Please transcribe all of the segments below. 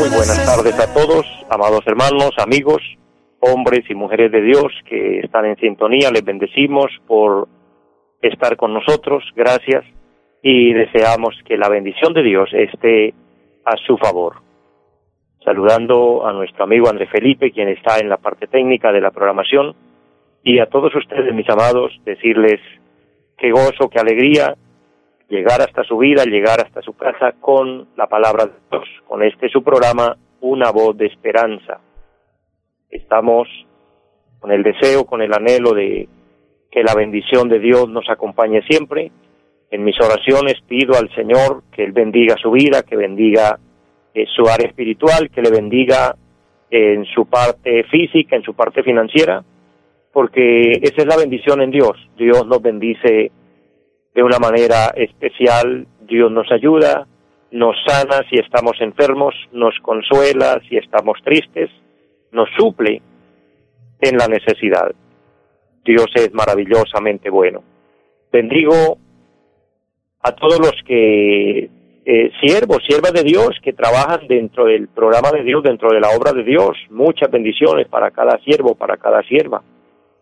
muy buenas tardes a todos, amados hermanos, amigos, hombres y mujeres de Dios que están en sintonía. Les bendecimos por estar con nosotros. Gracias. Y deseamos que la bendición de Dios esté a su favor. Saludando a nuestro amigo André Felipe, quien está en la parte técnica de la programación. Y a todos ustedes, mis amados, decirles qué gozo, qué alegría llegar hasta su vida, llegar hasta su casa con la palabra de Dios, con este su programa, Una voz de esperanza. Estamos con el deseo, con el anhelo de que la bendición de Dios nos acompañe siempre. En mis oraciones pido al Señor que Él bendiga su vida, que bendiga eh, su área espiritual, que le bendiga en su parte física, en su parte financiera, porque esa es la bendición en Dios. Dios nos bendice de una manera especial. Dios nos ayuda, nos sana si estamos enfermos, nos consuela si estamos tristes, nos suple en la necesidad. Dios es maravillosamente bueno. Bendigo a todos los que eh, siervos, siervas de Dios que trabajan dentro del programa de Dios, dentro de la obra de Dios. Muchas bendiciones para cada siervo, para cada sierva.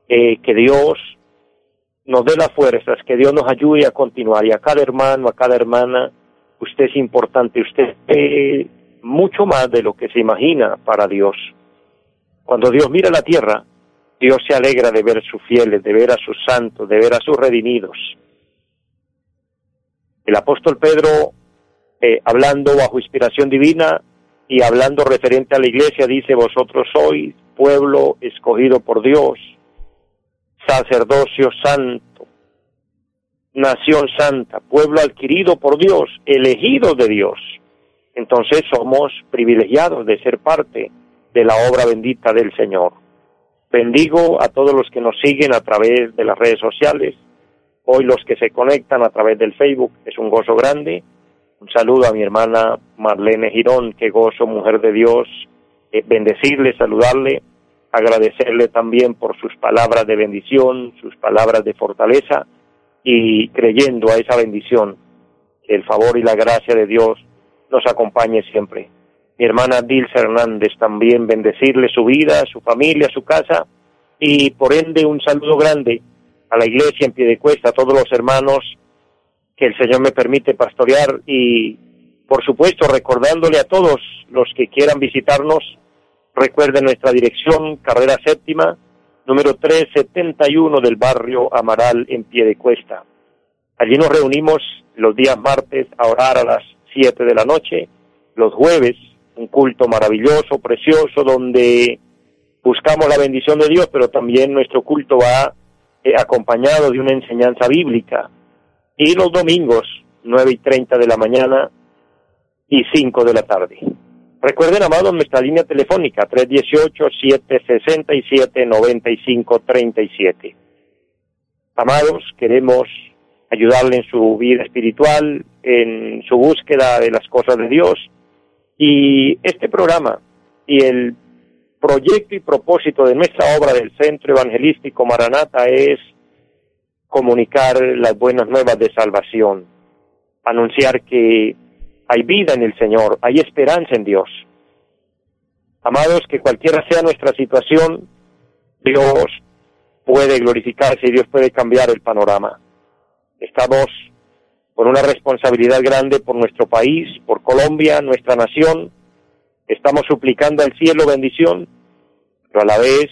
Eh, que Dios nos dé las fuerzas, que Dios nos ayude a continuar y a cada hermano, a cada hermana, usted es importante, usted es mucho más de lo que se imagina para Dios. Cuando Dios mira la tierra, Dios se alegra de ver a sus fieles, de ver a sus santos, de ver a sus redimidos. El apóstol Pedro, eh, hablando bajo inspiración divina y hablando referente a la iglesia, dice, vosotros sois pueblo escogido por Dios, sacerdocio santo, nación santa, pueblo adquirido por Dios, elegido de Dios. Entonces somos privilegiados de ser parte de la obra bendita del Señor. Bendigo a todos los que nos siguen a través de las redes sociales, hoy los que se conectan a través del Facebook, es un gozo grande. Un saludo a mi hermana Marlene Girón, que gozo, mujer de Dios, eh, bendecirle, saludarle agradecerle también por sus palabras de bendición, sus palabras de fortaleza y creyendo a esa bendición, que el favor y la gracia de Dios nos acompañe siempre. Mi hermana Dilsa Hernández también bendecirle su vida, su familia, su casa y por ende un saludo grande a la iglesia en pie de cuesta, a todos los hermanos que el Señor me permite pastorear y por supuesto recordándole a todos los que quieran visitarnos Recuerden nuestra dirección, carrera séptima, número 371 del barrio Amaral en pie de cuesta. Allí nos reunimos los días martes a orar a las 7 de la noche, los jueves un culto maravilloso, precioso, donde buscamos la bendición de Dios, pero también nuestro culto va eh, acompañado de una enseñanza bíblica. Y los domingos, 9 y 30 de la mañana y 5 de la tarde. Recuerden, amados, nuestra línea telefónica 318-767-9537. Amados, queremos ayudarle en su vida espiritual, en su búsqueda de las cosas de Dios. Y este programa y el proyecto y propósito de nuestra obra del Centro Evangelístico Maranata es comunicar las buenas nuevas de salvación, anunciar que hay vida en el Señor, hay esperanza en Dios. Amados, que cualquiera sea nuestra situación, Dios puede glorificarse y Dios puede cambiar el panorama. Estamos con una responsabilidad grande por nuestro país, por Colombia, nuestra nación. Estamos suplicando al cielo bendición, pero a la vez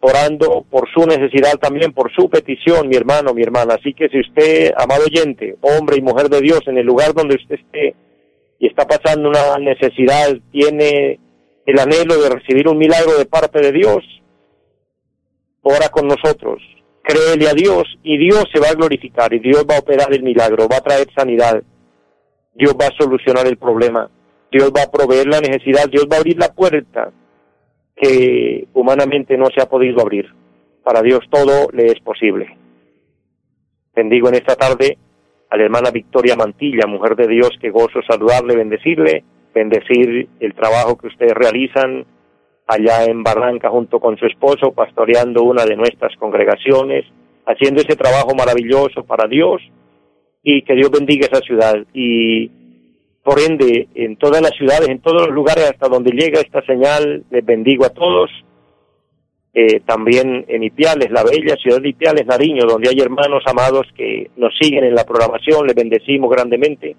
orando por su necesidad también, por su petición, mi hermano, mi hermana. Así que si usted, amado oyente, hombre y mujer de Dios, en el lugar donde usted esté, y está pasando una necesidad, tiene el anhelo de recibir un milagro de parte de Dios, ora con nosotros, créele a Dios y Dios se va a glorificar y Dios va a operar el milagro, va a traer sanidad. Dios va a solucionar el problema, Dios va a proveer la necesidad, Dios va a abrir la puerta que humanamente no se ha podido abrir. Para Dios todo le es posible. Bendigo en esta tarde a la hermana Victoria Mantilla, mujer de Dios, que gozo saludarle, bendecirle, bendecir el trabajo que ustedes realizan allá en Barranca junto con su esposo, pastoreando una de nuestras congregaciones, haciendo ese trabajo maravilloso para Dios y que Dios bendiga esa ciudad. Y por ende, en todas las ciudades, en todos los lugares hasta donde llega esta señal, les bendigo a todos eh, también en Ipiales, la bella ciudad de Ipiales, Nariño, donde hay hermanos amados que nos siguen en la programación, les bendecimos grandemente.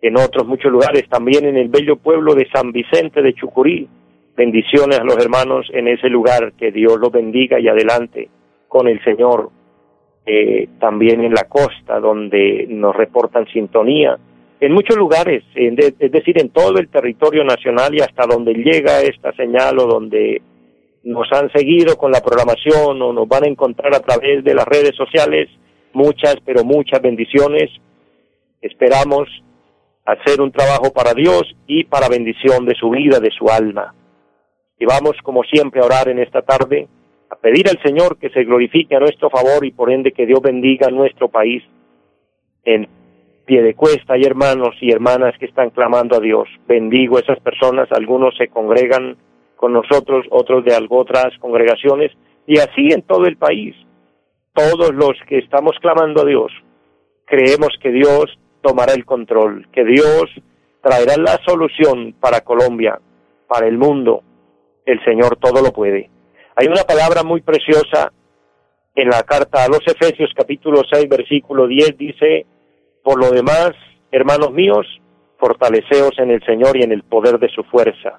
En otros muchos lugares, también en el bello pueblo de San Vicente de Chucurí. Bendiciones a los hermanos en ese lugar, que Dios los bendiga y adelante con el Señor. Eh, también en la costa, donde nos reportan sintonía. En muchos lugares, es decir, en todo el territorio nacional y hasta donde llega esta señal o donde nos han seguido con la programación o nos van a encontrar a través de las redes sociales. Muchas, pero muchas bendiciones. Esperamos hacer un trabajo para Dios y para bendición de su vida, de su alma. Y vamos, como siempre, a orar en esta tarde, a pedir al Señor que se glorifique a nuestro favor y por ende que Dios bendiga nuestro país. En pie de cuesta hay hermanos y hermanas que están clamando a Dios. Bendigo a esas personas, algunos se congregan con nosotros, otros de otras congregaciones, y así en todo el país. Todos los que estamos clamando a Dios, creemos que Dios tomará el control, que Dios traerá la solución para Colombia, para el mundo. El Señor todo lo puede. Hay una palabra muy preciosa en la carta a los Efesios capítulo 6 versículo 10 dice, por lo demás, hermanos míos, fortaleceos en el Señor y en el poder de su fuerza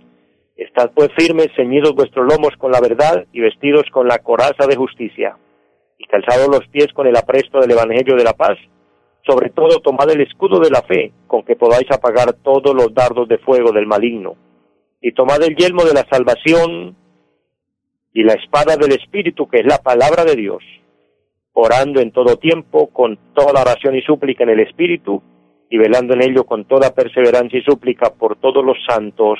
Estad pues firmes, ceñidos vuestros lomos con la verdad y vestidos con la coraza de justicia, y calzados los pies con el apresto del Evangelio de la paz. Sobre todo tomad el escudo de la fe, con que podáis apagar todos los dardos de fuego del maligno. Y tomad el yelmo de la salvación y la espada del Espíritu, que es la palabra de Dios, orando en todo tiempo, con toda oración y súplica en el Espíritu, y velando en ello con toda perseverancia y súplica por todos los santos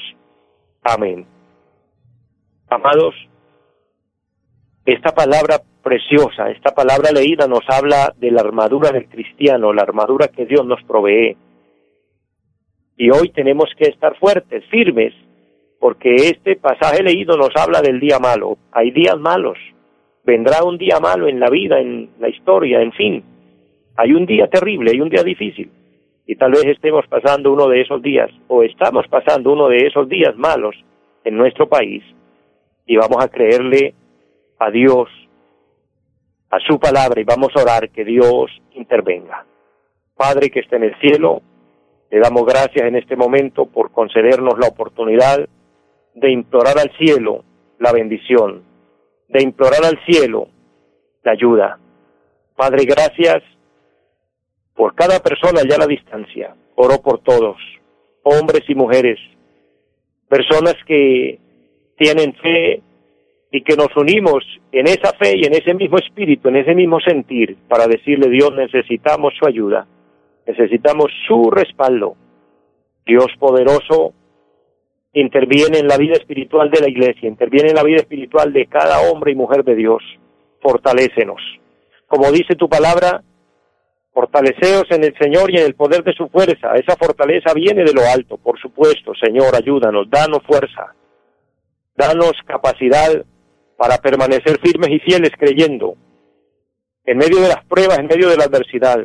Amén. Amados, esta palabra preciosa, esta palabra leída nos habla de la armadura del cristiano, la armadura que Dios nos provee. Y hoy tenemos que estar fuertes, firmes, porque este pasaje leído nos habla del día malo. Hay días malos, vendrá un día malo en la vida, en la historia, en fin. Hay un día terrible, hay un día difícil y tal vez estemos pasando uno de esos días o estamos pasando uno de esos días malos en nuestro país y vamos a creerle a Dios, a su palabra y vamos a orar que Dios intervenga. Padre que esté en el cielo, le damos gracias en este momento por concedernos la oportunidad de implorar al cielo la bendición, de implorar al cielo la ayuda. Padre, gracias por cada persona ya la distancia. Oro por todos, hombres y mujeres, personas que tienen fe y que nos unimos en esa fe y en ese mismo espíritu, en ese mismo sentir, para decirle Dios necesitamos su ayuda, necesitamos su respaldo. Dios poderoso interviene en la vida espiritual de la iglesia, interviene en la vida espiritual de cada hombre y mujer de Dios. Fortalécenos. Como dice tu palabra, Fortaleceos en el Señor y en el poder de su fuerza. Esa fortaleza viene de lo alto, por supuesto. Señor, ayúdanos, danos fuerza, danos capacidad para permanecer firmes y fieles creyendo. En medio de las pruebas, en medio de la adversidad,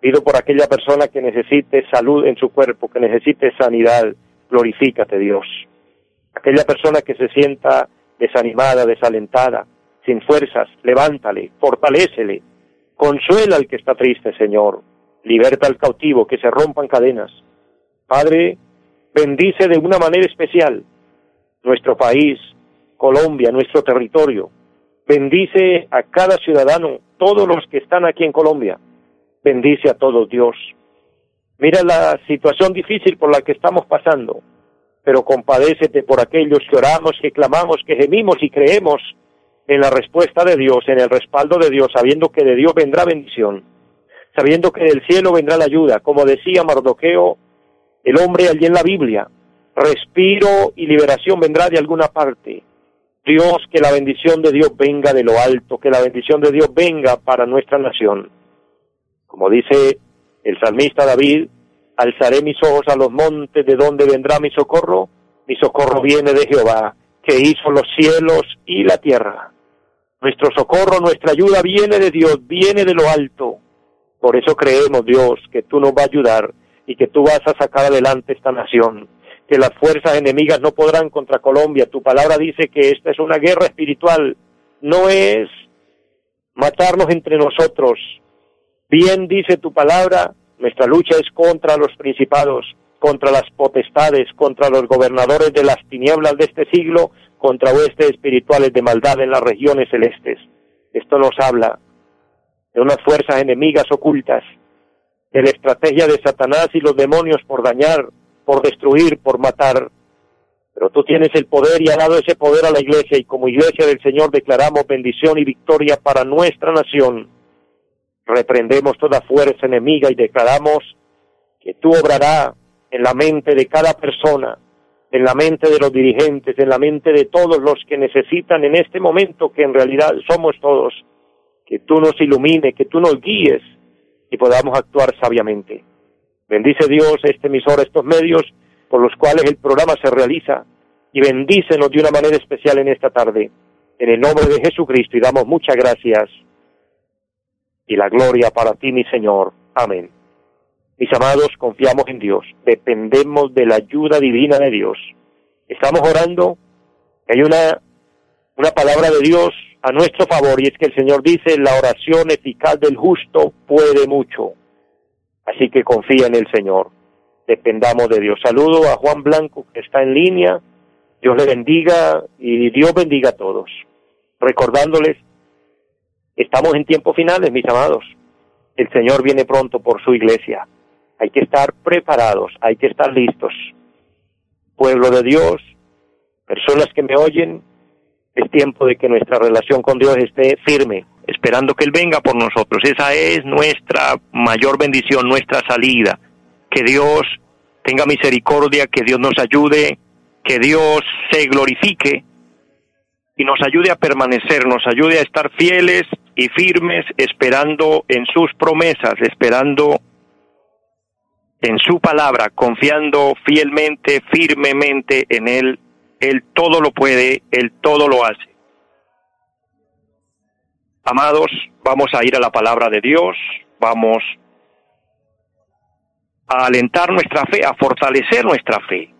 pido por aquella persona que necesite salud en su cuerpo, que necesite sanidad, glorifícate Dios. Aquella persona que se sienta desanimada, desalentada, sin fuerzas, levántale, fortalécele, Consuela al que está triste, Señor. Liberta al cautivo, que se rompan cadenas. Padre, bendice de una manera especial nuestro país, Colombia, nuestro territorio. Bendice a cada ciudadano, todos los que están aquí en Colombia. Bendice a todos Dios. Mira la situación difícil por la que estamos pasando, pero compadécete por aquellos que oramos, que clamamos, que gemimos y creemos en la respuesta de Dios, en el respaldo de Dios, sabiendo que de Dios vendrá bendición, sabiendo que del cielo vendrá la ayuda, como decía Mardoqueo, el hombre allí en la Biblia, respiro y liberación vendrá de alguna parte. Dios, que la bendición de Dios venga de lo alto, que la bendición de Dios venga para nuestra nación. Como dice el salmista David, alzaré mis ojos a los montes, ¿de donde vendrá mi socorro? Mi socorro viene de Jehová, que hizo los cielos y la tierra. Nuestro socorro, nuestra ayuda viene de Dios, viene de lo alto. Por eso creemos, Dios, que tú nos vas a ayudar y que tú vas a sacar adelante esta nación que las fuerzas enemigas no podrán contra Colombia. Tu palabra dice que esta es una guerra espiritual, no es matarnos entre nosotros. Bien dice tu palabra, nuestra lucha es contra los principados, contra las potestades, contra los gobernadores de las tinieblas de este siglo, contra huestes espirituales de maldad en las regiones celestes. Esto nos habla de unas fuerzas enemigas ocultas, de la estrategia de Satanás y los demonios por dañar, por destruir, por matar. Pero tú tienes el poder y has dado ese poder a la iglesia y como iglesia del Señor declaramos bendición y victoria para nuestra nación. Reprendemos toda fuerza enemiga y declaramos que tú obrarás en la mente de cada persona, en la mente de los dirigentes, en la mente de todos los que necesitan en este momento, que en realidad somos todos, que tú nos ilumine, que tú nos guíes y podamos actuar sabiamente. Bendice Dios este emisor, estos medios por los cuales el programa se realiza y bendícenos de una manera especial en esta tarde. En el nombre de Jesucristo y damos muchas gracias y la gloria para ti, mi Señor. Amén. Mis amados, confiamos en Dios, dependemos de la ayuda divina de Dios. Estamos orando, hay una, una palabra de Dios a nuestro favor y es que el Señor dice, la oración eficaz del justo puede mucho. Así que confía en el Señor. Dependamos de Dios. Saludo a Juan Blanco que está en línea. Dios le bendiga y Dios bendiga a todos. Recordándoles, estamos en tiempos finales, mis amados. El Señor viene pronto por su iglesia. Hay que estar preparados, hay que estar listos. Pueblo de Dios, personas que me oyen, es tiempo de que nuestra relación con Dios esté firme, esperando que Él venga por nosotros. Esa es nuestra mayor bendición, nuestra salida. Que Dios tenga misericordia, que Dios nos ayude, que Dios se glorifique y nos ayude a permanecer, nos ayude a estar fieles y firmes, esperando en sus promesas, esperando en su palabra, confiando fielmente, firmemente en Él. Él todo lo puede, Él todo lo hace. Amados, vamos a ir a la palabra de Dios, vamos a alentar nuestra fe, a fortalecer nuestra fe.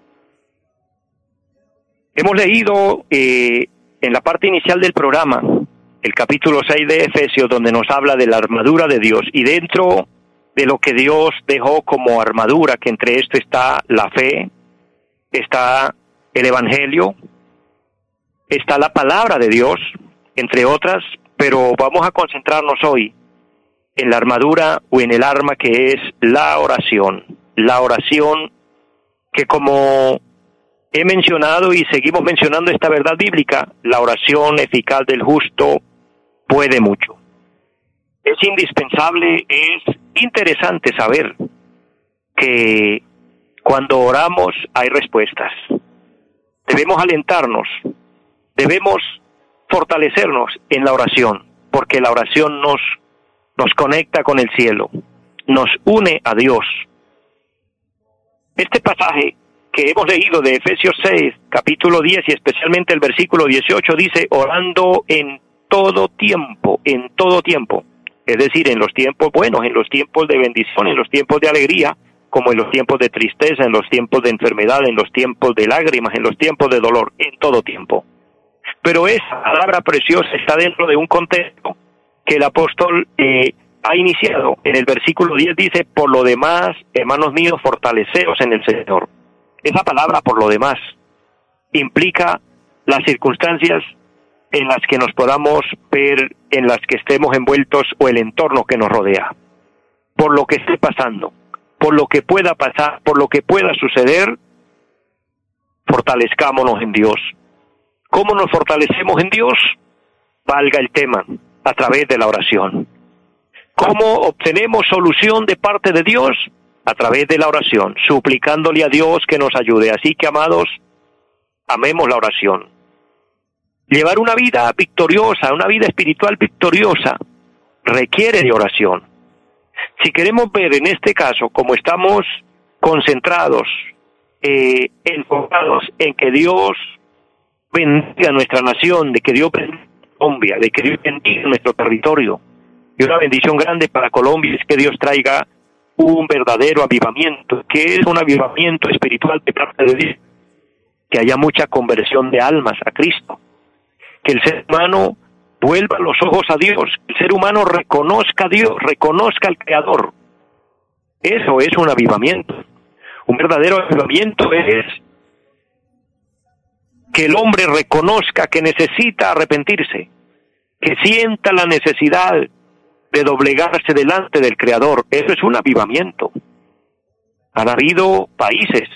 Hemos leído eh, en la parte inicial del programa el capítulo 6 de Efesios, donde nos habla de la armadura de Dios y dentro de lo que Dios dejó como armadura, que entre esto está la fe, está el Evangelio, está la palabra de Dios, entre otras, pero vamos a concentrarnos hoy en la armadura o en el arma que es la oración. La oración que como he mencionado y seguimos mencionando esta verdad bíblica, la oración eficaz del justo puede mucho. Es indispensable, es interesante saber que cuando oramos hay respuestas. Debemos alentarnos, debemos fortalecernos en la oración, porque la oración nos, nos conecta con el cielo, nos une a Dios. Este pasaje que hemos leído de Efesios 6, capítulo 10 y especialmente el versículo 18 dice, orando en todo tiempo, en todo tiempo. Es decir, en los tiempos buenos, en los tiempos de bendición, en los tiempos de alegría, como en los tiempos de tristeza, en los tiempos de enfermedad, en los tiempos de lágrimas, en los tiempos de dolor, en todo tiempo. Pero esa palabra preciosa está dentro de un contexto que el apóstol eh, ha iniciado. En el versículo 10 dice, por lo demás, hermanos míos, fortaleceos en el Señor. Esa palabra, por lo demás, implica las circunstancias en las que nos podamos ver, en las que estemos envueltos o el entorno que nos rodea. Por lo que esté pasando, por lo que pueda pasar, por lo que pueda suceder, fortalezcámonos en Dios. ¿Cómo nos fortalecemos en Dios? Valga el tema, a través de la oración. ¿Cómo obtenemos solución de parte de Dios? A través de la oración, suplicándole a Dios que nos ayude. Así que, amados, amemos la oración. Llevar una vida victoriosa, una vida espiritual victoriosa, requiere de oración. Si queremos ver en este caso, como estamos concentrados, eh, enfocados en que Dios bendiga nuestra nación, de que Dios bendiga Colombia, de que Dios bendiga nuestro territorio, y una bendición grande para Colombia es que Dios traiga un verdadero avivamiento, que es un avivamiento espiritual de parte de Dios, que haya mucha conversión de almas a Cristo, que el ser humano vuelva los ojos a Dios, que el ser humano reconozca a Dios, reconozca al Creador. Eso es un avivamiento. Un verdadero avivamiento es que el hombre reconozca que necesita arrepentirse, que sienta la necesidad de doblegarse delante del Creador. Eso es un avivamiento. Han habido países,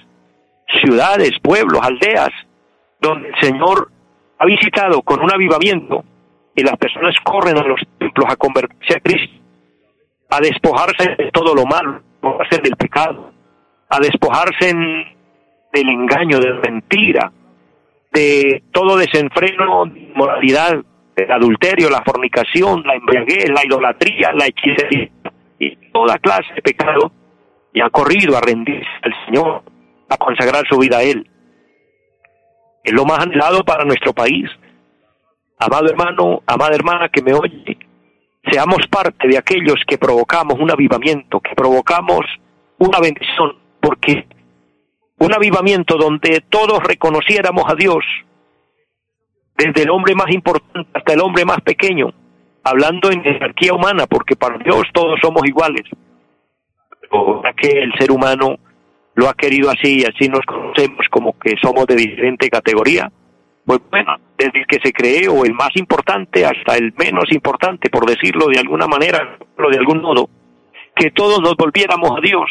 ciudades, pueblos, aldeas, donde el Señor ha visitado con un avivamiento y las personas corren a los templos a convertirse a Cristo, a despojarse de todo lo malo, a hacer del pecado, a despojarse del engaño, de la mentira, de todo desenfreno, moralidad, el adulterio, la fornicación, la embriaguez, la idolatría, la hechicería y toda clase de pecado, y ha corrido a rendirse al Señor, a consagrar su vida a Él. Lo más anhelado para nuestro país. Amado hermano, amada hermana que me oye, seamos parte de aquellos que provocamos un avivamiento, que provocamos una bendición, porque un avivamiento donde todos reconociéramos a Dios desde el hombre más importante hasta el hombre más pequeño, hablando en jerarquía humana, porque para Dios todos somos iguales. Pero que el ser humano lo ha querido así y así nos conocemos como que somos de diferente categoría, pues bueno, desde que se creó el más importante hasta el menos importante, por decirlo de alguna manera, o de algún modo, que todos nos volviéramos a Dios.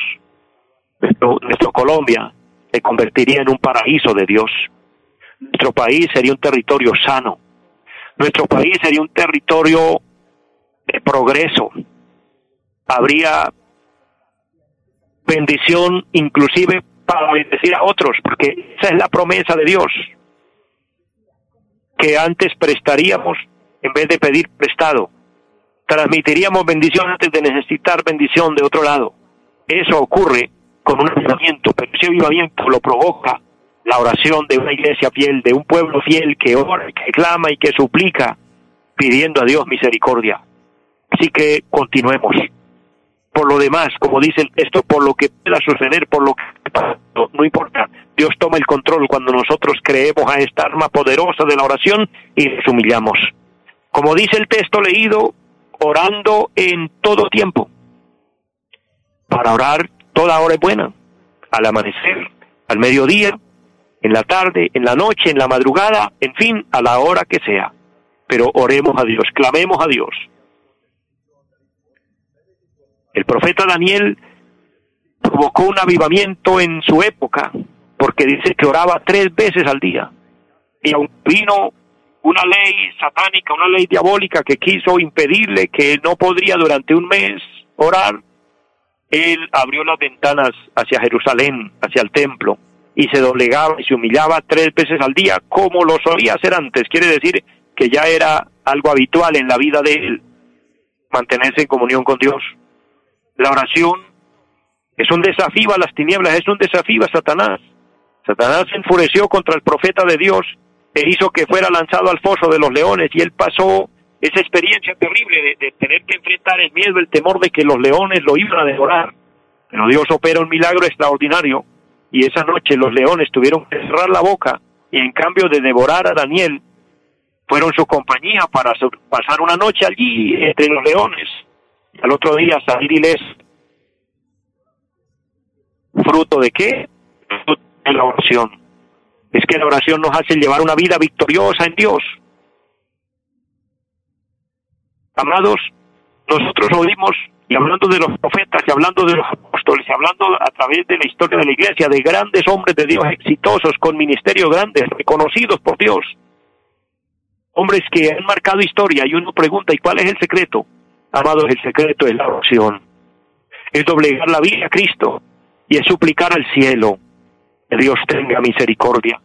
Nuestro, nuestro Colombia se convertiría en un paraíso de Dios. Nuestro país sería un territorio sano, nuestro país sería un territorio de progreso, habría bendición inclusive para bendecir a otros, porque esa es la promesa de Dios, que antes prestaríamos en vez de pedir prestado, transmitiríamos bendición antes de necesitar bendición de otro lado. Eso ocurre con un avivamiento, pero ese avivamiento lo provoca la oración de una iglesia fiel, de un pueblo fiel que ora, que clama y que suplica, pidiendo a Dios misericordia. Así que continuemos. Por lo demás, como dice el texto, por lo que pueda suceder, por lo que no, no importa, Dios toma el control cuando nosotros creemos a esta arma poderosa de la oración y nos humillamos. Como dice el texto leído, orando en todo tiempo. Para orar, toda hora es buena. Al amanecer, al mediodía, en la tarde, en la noche, en la madrugada, en fin, a la hora que sea. Pero oremos a Dios, clamemos a Dios. El profeta Daniel provocó un avivamiento en su época, porque dice que oraba tres veces al día. Y aún vino una ley satánica, una ley diabólica que quiso impedirle que no podría durante un mes orar, él abrió las ventanas hacia Jerusalén, hacia el templo, y se doblegaba y se humillaba tres veces al día, como lo solía hacer antes. Quiere decir que ya era algo habitual en la vida de él, mantenerse en comunión con Dios. La oración es un desafío a las tinieblas, es un desafío a Satanás. Satanás se enfureció contra el profeta de Dios e hizo que fuera lanzado al foso de los leones y él pasó esa experiencia terrible de, tener que enfrentar el miedo, el temor de que los leones lo iban a devorar. Pero Dios opera un milagro extraordinario y esa noche los leones tuvieron que cerrar la boca y en cambio de devorar a Daniel, fueron su compañía para pasar una noche allí entre los leones. Al otro día salir ¿Fruto de qué? Fruto de la oración. Es que la oración nos hace llevar una vida victoriosa en Dios. Amados, nosotros oímos, y hablando de los profetas, y hablando de los apóstoles, y hablando a través de la historia de la iglesia, de grandes hombres de Dios exitosos, con ministerios grandes, reconocidos por Dios. Hombres que han marcado historia, y uno pregunta, ¿y cuál es el secreto? Amados, el secreto es la oración. Es doblegar la vida a Cristo, y es suplicar al cielo que Dios tenga misericordia.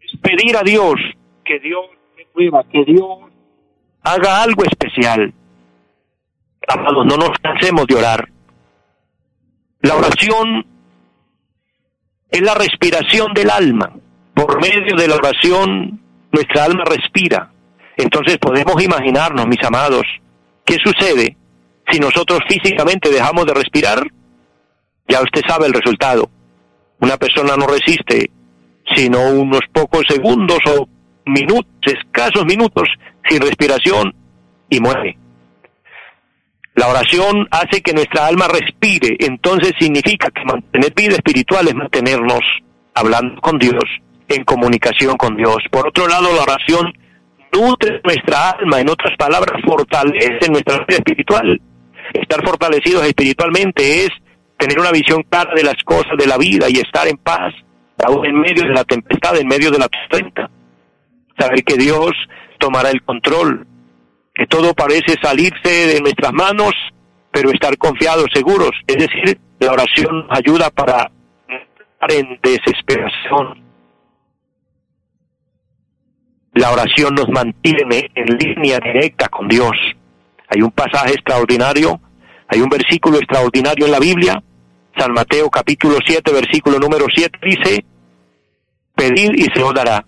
Es pedir a Dios que Dios mueva, que Dios haga algo especial. Amados, no nos cansemos de orar. La oración es la respiración del alma. Por medio de la oración, nuestra alma respira. Entonces podemos imaginarnos, mis amados, qué sucede si nosotros físicamente dejamos de respirar. Ya usted sabe el resultado. Una persona no resiste sino unos pocos segundos o minutos, escasos minutos sin respiración y muere. La oración hace que nuestra alma respire, entonces significa que mantener vida espiritual es mantenernos hablando con Dios, en comunicación con Dios. Por otro lado, la oración nutre nuestra alma, en otras palabras, fortalece nuestra vida espiritual. Estar fortalecidos espiritualmente es tener una visión clara de las cosas de la vida y estar en paz, aún en medio de la tempestad, en medio de la tormenta. Saber que Dios tomará el control, que todo parece salirse de nuestras manos, pero estar confiados, seguros. Es decir, la oración ayuda para estar en desesperación. La oración nos mantiene en línea directa con Dios. Hay un pasaje extraordinario, hay un versículo extraordinario en la Biblia San Mateo capítulo 7, versículo número 7 dice, pedid y se os dará.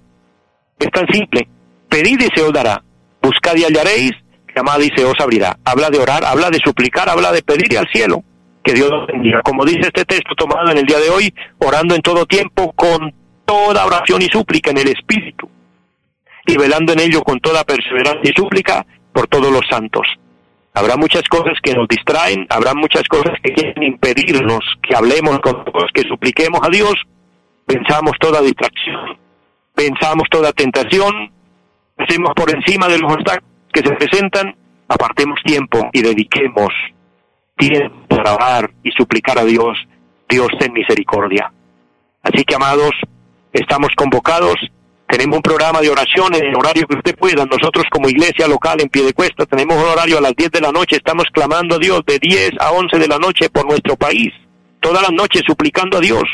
Es tan simple, pedid y se os dará. Buscad y hallaréis, llamad y se os abrirá. Habla de orar, habla de suplicar, habla de pedir al cielo. Que Dios nos bendiga. Como dice este texto tomado en el día de hoy, orando en todo tiempo con toda oración y súplica en el Espíritu. Y velando en ello con toda perseverancia y súplica por todos los santos. Habrá muchas cosas que nos distraen, habrá muchas cosas que quieren impedirnos que hablemos con Dios, que supliquemos a Dios. Pensamos toda distracción, pensamos toda tentación, hacemos por encima de los obstáculos que se presentan, apartemos tiempo y dediquemos tiempo para orar y suplicar a Dios, Dios ten misericordia. Así que amados, estamos convocados tenemos un programa de oración en el horario que usted pueda. Nosotros como iglesia local en Piedecuesta tenemos un horario a las 10 de la noche. Estamos clamando a Dios de 10 a 11 de la noche por nuestro país. Todas las noches suplicando a Dios.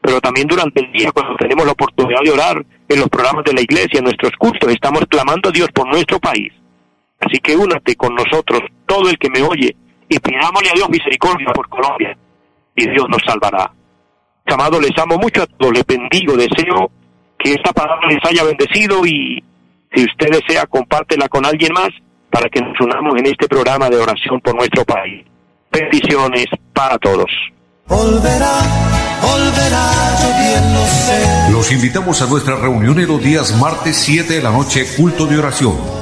Pero también durante el día cuando tenemos la oportunidad de orar en los programas de la iglesia, en nuestros cultos, estamos clamando a Dios por nuestro país. Así que únate con nosotros, todo el que me oye, y pidámosle a Dios misericordia por Colombia. Y Dios nos salvará. Amado, les amo mucho a todos, les bendigo, deseo que esta palabra les haya bendecido y si usted desea, compártela con alguien más para que nos unamos en este programa de oración por nuestro país. Bendiciones para todos. Los invitamos a nuestra reunión en los días martes 7 de la noche, culto de oración